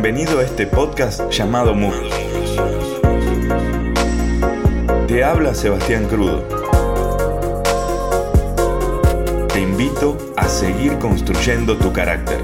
Bienvenido a este podcast llamado Muros. Te habla Sebastián Crudo. Te invito a seguir construyendo tu carácter.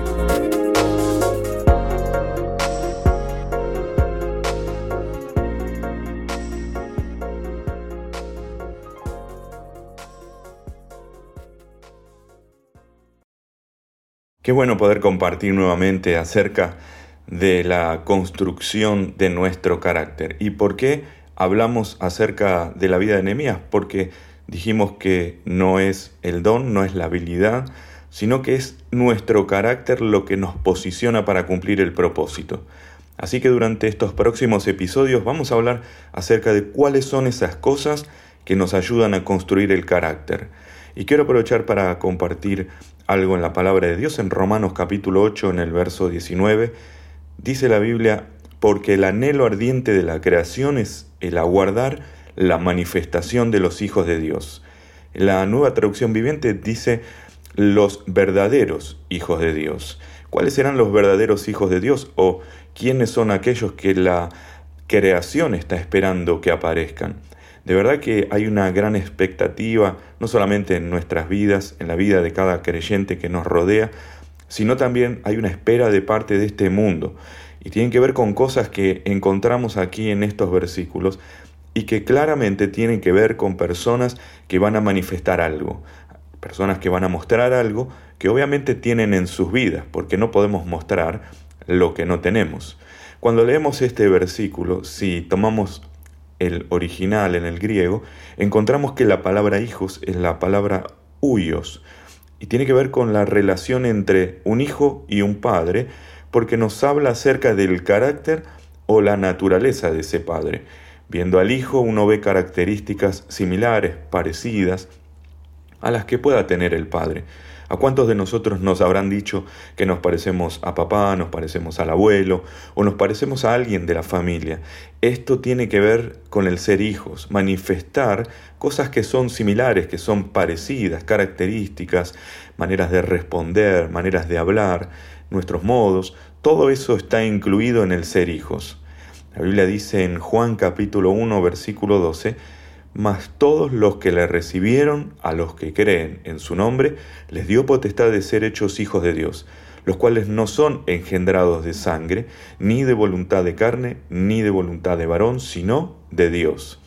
Qué bueno poder compartir nuevamente acerca de la construcción de nuestro carácter. ¿Y por qué hablamos acerca de la vida de Nehemías? Porque dijimos que no es el don, no es la habilidad, sino que es nuestro carácter lo que nos posiciona para cumplir el propósito. Así que durante estos próximos episodios vamos a hablar acerca de cuáles son esas cosas que nos ayudan a construir el carácter. Y quiero aprovechar para compartir algo en la palabra de Dios en Romanos capítulo 8 en el verso 19. Dice la Biblia, porque el anhelo ardiente de la creación es el aguardar la manifestación de los hijos de Dios. La nueva traducción viviente dice los verdaderos hijos de Dios. ¿Cuáles serán los verdaderos hijos de Dios o quiénes son aquellos que la creación está esperando que aparezcan? De verdad que hay una gran expectativa, no solamente en nuestras vidas, en la vida de cada creyente que nos rodea, sino también hay una espera de parte de este mundo. Y tienen que ver con cosas que encontramos aquí en estos versículos y que claramente tienen que ver con personas que van a manifestar algo, personas que van a mostrar algo que obviamente tienen en sus vidas, porque no podemos mostrar lo que no tenemos. Cuando leemos este versículo, si tomamos el original en el griego, encontramos que la palabra hijos es la palabra huyos y tiene que ver con la relación entre un hijo y un padre, porque nos habla acerca del carácter o la naturaleza de ese padre. Viendo al hijo uno ve características similares, parecidas, a las que pueda tener el padre. ¿A cuántos de nosotros nos habrán dicho que nos parecemos a papá, nos parecemos al abuelo o nos parecemos a alguien de la familia? Esto tiene que ver con el ser hijos, manifestar cosas que son similares, que son parecidas, características, maneras de responder, maneras de hablar, nuestros modos, todo eso está incluido en el ser hijos. La Biblia dice en Juan capítulo 1 versículo 12, mas todos los que le recibieron, a los que creen en su nombre, les dio potestad de ser hechos hijos de Dios, los cuales no son engendrados de sangre, ni de voluntad de carne, ni de voluntad de varón, sino de Dios.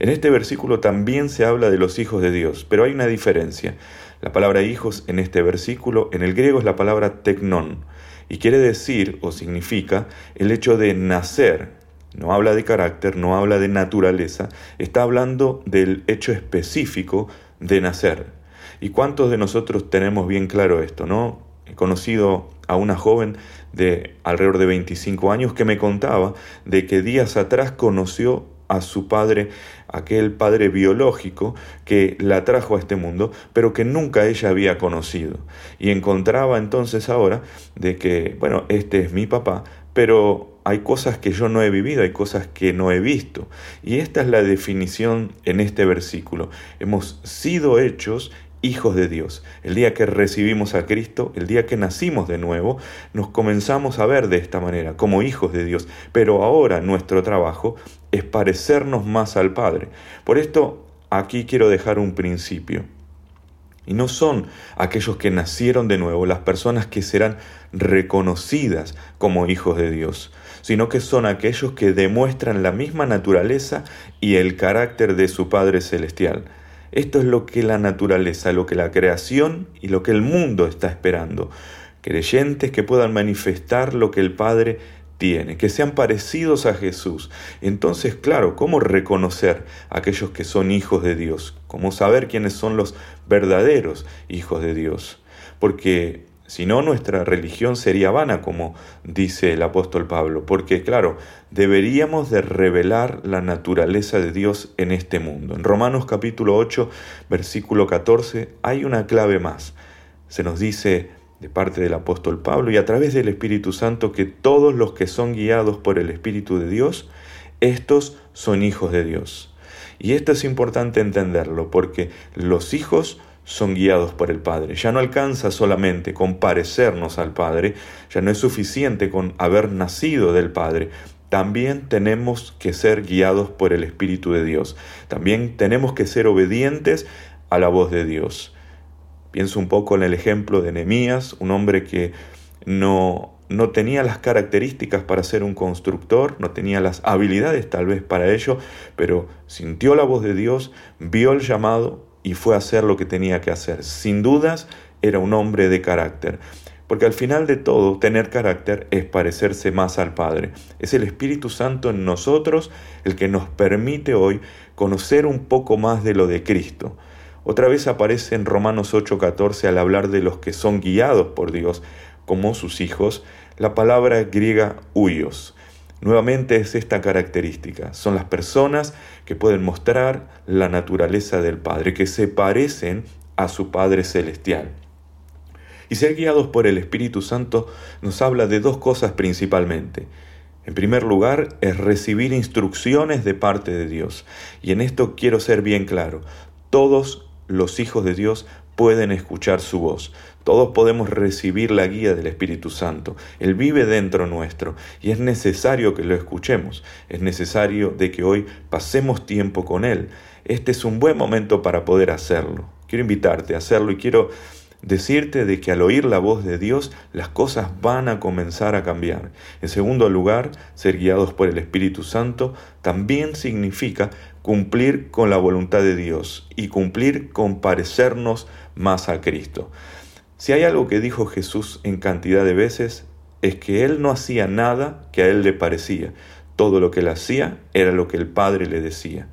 En este versículo también se habla de los hijos de Dios, pero hay una diferencia. La palabra hijos en este versículo en el griego es la palabra tecnón, y quiere decir o significa el hecho de nacer, no habla de carácter, no habla de naturaleza, está hablando del hecho específico de nacer. ¿Y cuántos de nosotros tenemos bien claro esto, no? He conocido a una joven de alrededor de 25 años que me contaba de que días atrás conoció a su padre, aquel padre biológico que la trajo a este mundo, pero que nunca ella había conocido. Y encontraba entonces ahora de que, bueno, este es mi papá, pero hay cosas que yo no he vivido, hay cosas que no he visto. Y esta es la definición en este versículo. Hemos sido hechos hijos de Dios. El día que recibimos a Cristo, el día que nacimos de nuevo, nos comenzamos a ver de esta manera, como hijos de Dios. Pero ahora nuestro trabajo es parecernos más al Padre. Por esto, aquí quiero dejar un principio. Y no son aquellos que nacieron de nuevo las personas que serán reconocidas como hijos de Dios, sino que son aquellos que demuestran la misma naturaleza y el carácter de su Padre Celestial. Esto es lo que la naturaleza, lo que la creación y lo que el mundo está esperando. Creyentes que puedan manifestar lo que el Padre tiene, que sean parecidos a Jesús. Entonces, claro, ¿cómo reconocer a aquellos que son hijos de Dios? ¿Cómo saber quiénes son los verdaderos hijos de Dios? Porque si no, nuestra religión sería vana, como dice el apóstol Pablo, porque claro, deberíamos de revelar la naturaleza de Dios en este mundo. En Romanos capítulo 8, versículo 14, hay una clave más. Se nos dice de parte del apóstol Pablo y a través del Espíritu Santo que todos los que son guiados por el Espíritu de Dios, estos son hijos de Dios. Y esto es importante entenderlo porque los hijos son guiados por el Padre. Ya no alcanza solamente con parecernos al Padre, ya no es suficiente con haber nacido del Padre. También tenemos que ser guiados por el Espíritu de Dios. También tenemos que ser obedientes a la voz de Dios. Pienso un poco en el ejemplo de Nehemías, un hombre que no, no tenía las características para ser un constructor, no tenía las habilidades tal vez para ello, pero sintió la voz de Dios, vio el llamado y fue a hacer lo que tenía que hacer. Sin dudas, era un hombre de carácter. Porque al final de todo, tener carácter es parecerse más al Padre. Es el Espíritu Santo en nosotros el que nos permite hoy conocer un poco más de lo de Cristo. Otra vez aparece en Romanos 8:14 al hablar de los que son guiados por Dios como sus hijos, la palabra griega huyos. Nuevamente es esta característica. Son las personas que pueden mostrar la naturaleza del Padre, que se parecen a su Padre Celestial. Y ser guiados por el Espíritu Santo nos habla de dos cosas principalmente. En primer lugar, es recibir instrucciones de parte de Dios. Y en esto quiero ser bien claro. Todos los hijos de Dios pueden escuchar su voz. Todos podemos recibir la guía del Espíritu Santo. Él vive dentro nuestro y es necesario que lo escuchemos. Es necesario de que hoy pasemos tiempo con Él. Este es un buen momento para poder hacerlo. Quiero invitarte a hacerlo y quiero decirte de que al oír la voz de Dios las cosas van a comenzar a cambiar. En segundo lugar, ser guiados por el Espíritu Santo también significa cumplir con la voluntad de Dios y cumplir con parecernos más a Cristo. Si hay algo que dijo Jesús en cantidad de veces, es que Él no hacía nada que a Él le parecía. Todo lo que Él hacía era lo que el Padre le decía.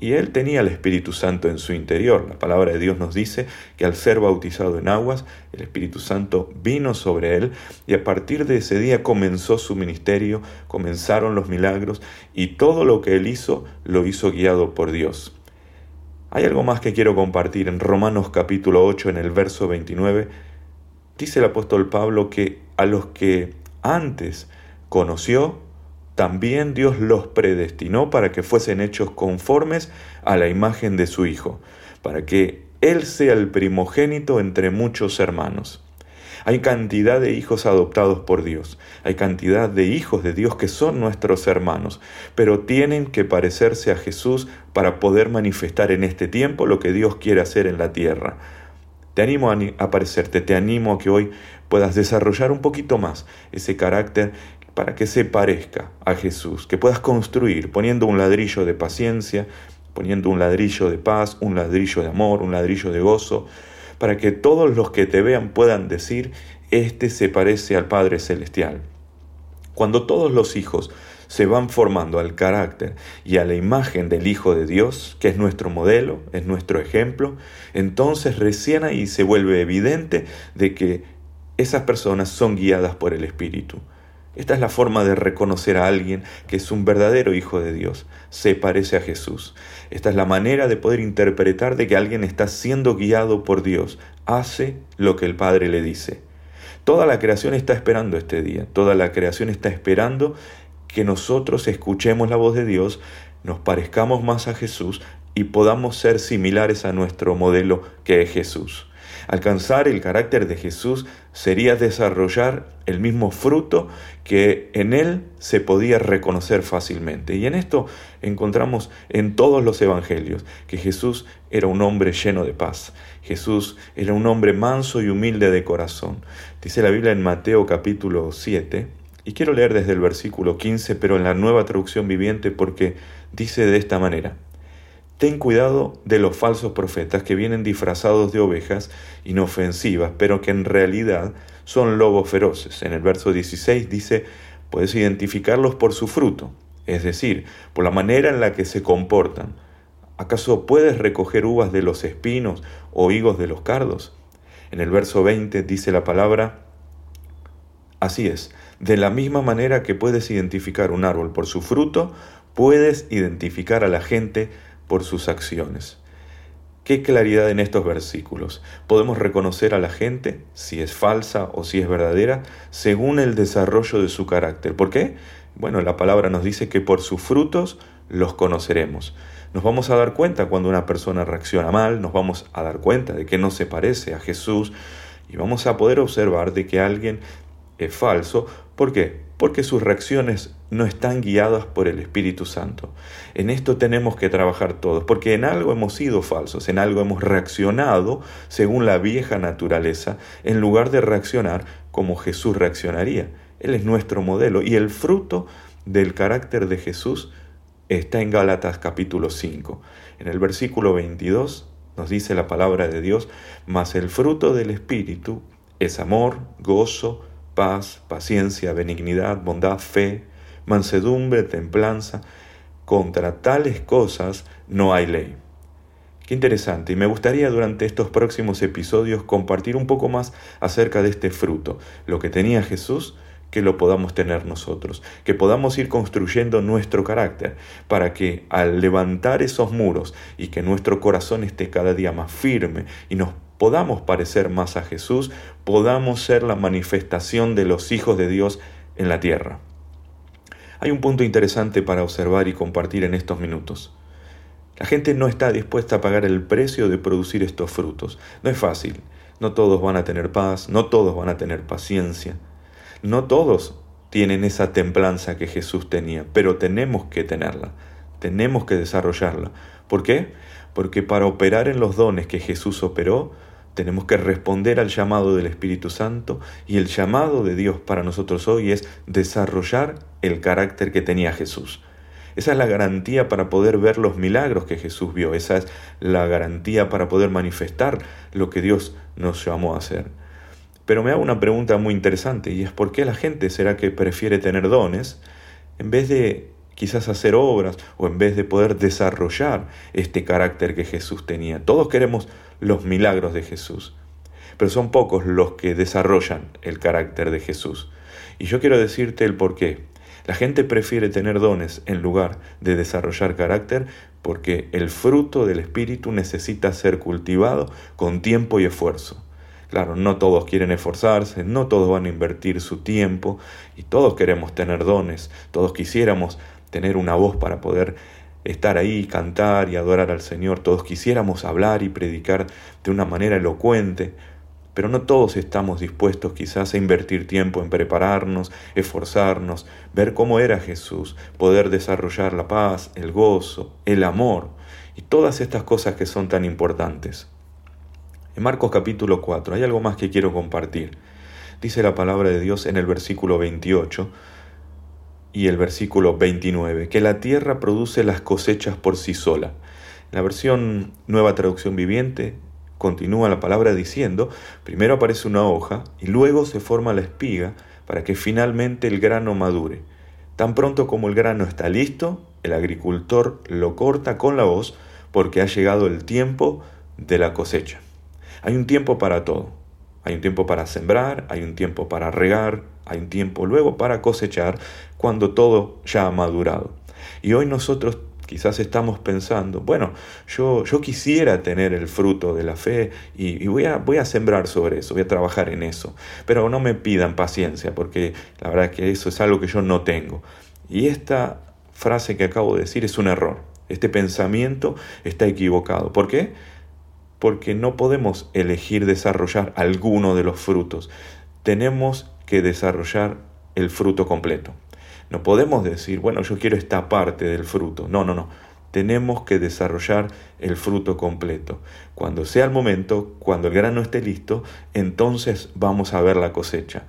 Y Él tenía el Espíritu Santo en su interior. La palabra de Dios nos dice que al ser bautizado en aguas, el Espíritu Santo vino sobre Él y a partir de ese día comenzó su ministerio, comenzaron los milagros y todo lo que Él hizo lo hizo guiado por Dios. Hay algo más que quiero compartir en Romanos capítulo 8 en el verso 29 dice el apóstol Pablo que a los que antes conoció, también Dios los predestinó para que fuesen hechos conformes a la imagen de su Hijo, para que Él sea el primogénito entre muchos hermanos. Hay cantidad de hijos adoptados por Dios, hay cantidad de hijos de Dios que son nuestros hermanos, pero tienen que parecerse a Jesús para poder manifestar en este tiempo lo que Dios quiere hacer en la tierra. Te animo a parecerte, te animo a que hoy puedas desarrollar un poquito más ese carácter para que se parezca a Jesús, que puedas construir poniendo un ladrillo de paciencia, poniendo un ladrillo de paz, un ladrillo de amor, un ladrillo de gozo, para que todos los que te vean puedan decir, este se parece al Padre Celestial. Cuando todos los hijos se van formando al carácter y a la imagen del Hijo de Dios, que es nuestro modelo, es nuestro ejemplo, entonces recién ahí se vuelve evidente de que esas personas son guiadas por el Espíritu. Esta es la forma de reconocer a alguien que es un verdadero Hijo de Dios, se parece a Jesús. Esta es la manera de poder interpretar de que alguien está siendo guiado por Dios, hace lo que el Padre le dice. Toda la creación está esperando este día, toda la creación está esperando que nosotros escuchemos la voz de Dios, nos parezcamos más a Jesús y podamos ser similares a nuestro modelo que es Jesús. Alcanzar el carácter de Jesús sería desarrollar el mismo fruto que en él se podía reconocer fácilmente. Y en esto encontramos en todos los evangelios que Jesús era un hombre lleno de paz. Jesús era un hombre manso y humilde de corazón. Dice la Biblia en Mateo capítulo 7, y quiero leer desde el versículo 15, pero en la nueva traducción viviente, porque dice de esta manera, Ten cuidado de los falsos profetas que vienen disfrazados de ovejas inofensivas, pero que en realidad son lobos feroces. En el verso 16 dice, puedes identificarlos por su fruto, es decir, por la manera en la que se comportan. ¿Acaso puedes recoger uvas de los espinos o higos de los cardos? En el verso 20 dice la palabra, así es, de la misma manera que puedes identificar un árbol por su fruto, puedes identificar a la gente por sus acciones. Qué claridad en estos versículos. Podemos reconocer a la gente, si es falsa o si es verdadera, según el desarrollo de su carácter. ¿Por qué? Bueno, la palabra nos dice que por sus frutos los conoceremos. Nos vamos a dar cuenta cuando una persona reacciona mal, nos vamos a dar cuenta de que no se parece a Jesús y vamos a poder observar de que alguien es falso. ¿Por qué? Porque sus reacciones no están guiadas por el Espíritu Santo. En esto tenemos que trabajar todos, porque en algo hemos sido falsos, en algo hemos reaccionado según la vieja naturaleza, en lugar de reaccionar como Jesús reaccionaría. Él es nuestro modelo y el fruto del carácter de Jesús está en Gálatas capítulo 5. En el versículo 22 nos dice la palabra de Dios, mas el fruto del Espíritu es amor, gozo, paz, paciencia, benignidad, bondad, fe, mansedumbre, templanza. Contra tales cosas no hay ley. Qué interesante, y me gustaría durante estos próximos episodios compartir un poco más acerca de este fruto, lo que tenía Jesús, que lo podamos tener nosotros, que podamos ir construyendo nuestro carácter, para que al levantar esos muros y que nuestro corazón esté cada día más firme y nos podamos parecer más a Jesús, podamos ser la manifestación de los hijos de Dios en la tierra. Hay un punto interesante para observar y compartir en estos minutos. La gente no está dispuesta a pagar el precio de producir estos frutos. No es fácil. No todos van a tener paz, no todos van a tener paciencia, no todos tienen esa templanza que Jesús tenía, pero tenemos que tenerla, tenemos que desarrollarla. ¿Por qué? Porque para operar en los dones que Jesús operó, tenemos que responder al llamado del Espíritu Santo y el llamado de Dios para nosotros hoy es desarrollar el carácter que tenía Jesús. Esa es la garantía para poder ver los milagros que Jesús vio, esa es la garantía para poder manifestar lo que Dios nos llamó a hacer. Pero me hago una pregunta muy interesante y es por qué la gente será que prefiere tener dones en vez de quizás hacer obras o en vez de poder desarrollar este carácter que Jesús tenía. Todos queremos los milagros de Jesús, pero son pocos los que desarrollan el carácter de Jesús. Y yo quiero decirte el por qué. La gente prefiere tener dones en lugar de desarrollar carácter porque el fruto del Espíritu necesita ser cultivado con tiempo y esfuerzo. Claro, no todos quieren esforzarse, no todos van a invertir su tiempo y todos queremos tener dones, todos quisiéramos tener una voz para poder estar ahí, cantar y adorar al Señor, todos quisiéramos hablar y predicar de una manera elocuente, pero no todos estamos dispuestos quizás a invertir tiempo en prepararnos, esforzarnos, ver cómo era Jesús, poder desarrollar la paz, el gozo, el amor y todas estas cosas que son tan importantes. En Marcos capítulo 4 hay algo más que quiero compartir. Dice la palabra de Dios en el versículo 28 y el versículo 29, que la tierra produce las cosechas por sí sola. La versión Nueva Traducción Viviente continúa la palabra diciendo, primero aparece una hoja y luego se forma la espiga para que finalmente el grano madure. Tan pronto como el grano está listo, el agricultor lo corta con la voz porque ha llegado el tiempo de la cosecha. Hay un tiempo para todo. Hay un tiempo para sembrar, hay un tiempo para regar, hay un tiempo luego para cosechar cuando todo ya ha madurado. Y hoy nosotros quizás estamos pensando, bueno, yo, yo quisiera tener el fruto de la fe y, voy, a, voy a sembrar sobre eso, voy a trabajar en eso, pero no me pidan paciencia porque la verdad que eso es algo que yo no tengo. Y esta frase que acabo de decir es un error. Este pensamiento está equivocado. ¿Por qué? porque no podemos elegir desarrollar alguno de los frutos. Tenemos que desarrollar el fruto completo. No podemos decir, bueno, yo quiero esta parte del fruto. No, no, no. Tenemos que desarrollar el fruto completo. Cuando sea el momento, cuando el grano esté listo, entonces vamos a ver la cosecha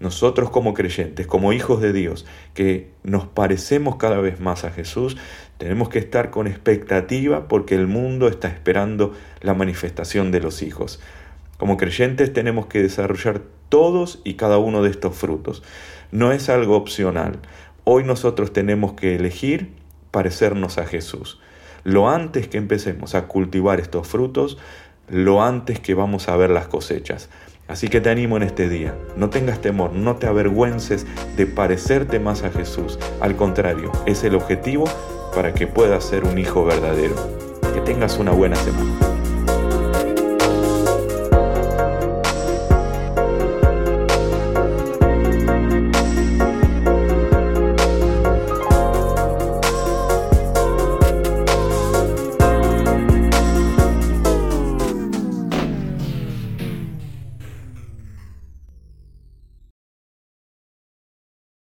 nosotros como creyentes, como hijos de Dios, que nos parecemos cada vez más a Jesús, tenemos que estar con expectativa porque el mundo está esperando la manifestación de los hijos. Como creyentes tenemos que desarrollar todos y cada uno de estos frutos. No es algo opcional. Hoy nosotros tenemos que elegir parecernos a Jesús. Lo antes que empecemos a cultivar estos frutos, lo antes que vamos a ver las cosechas. Así que te animo en este día, no tengas temor, no te avergüences de parecerte más a Jesús. Al contrario, es el objetivo para que puedas ser un hijo verdadero. Que tengas una buena semana.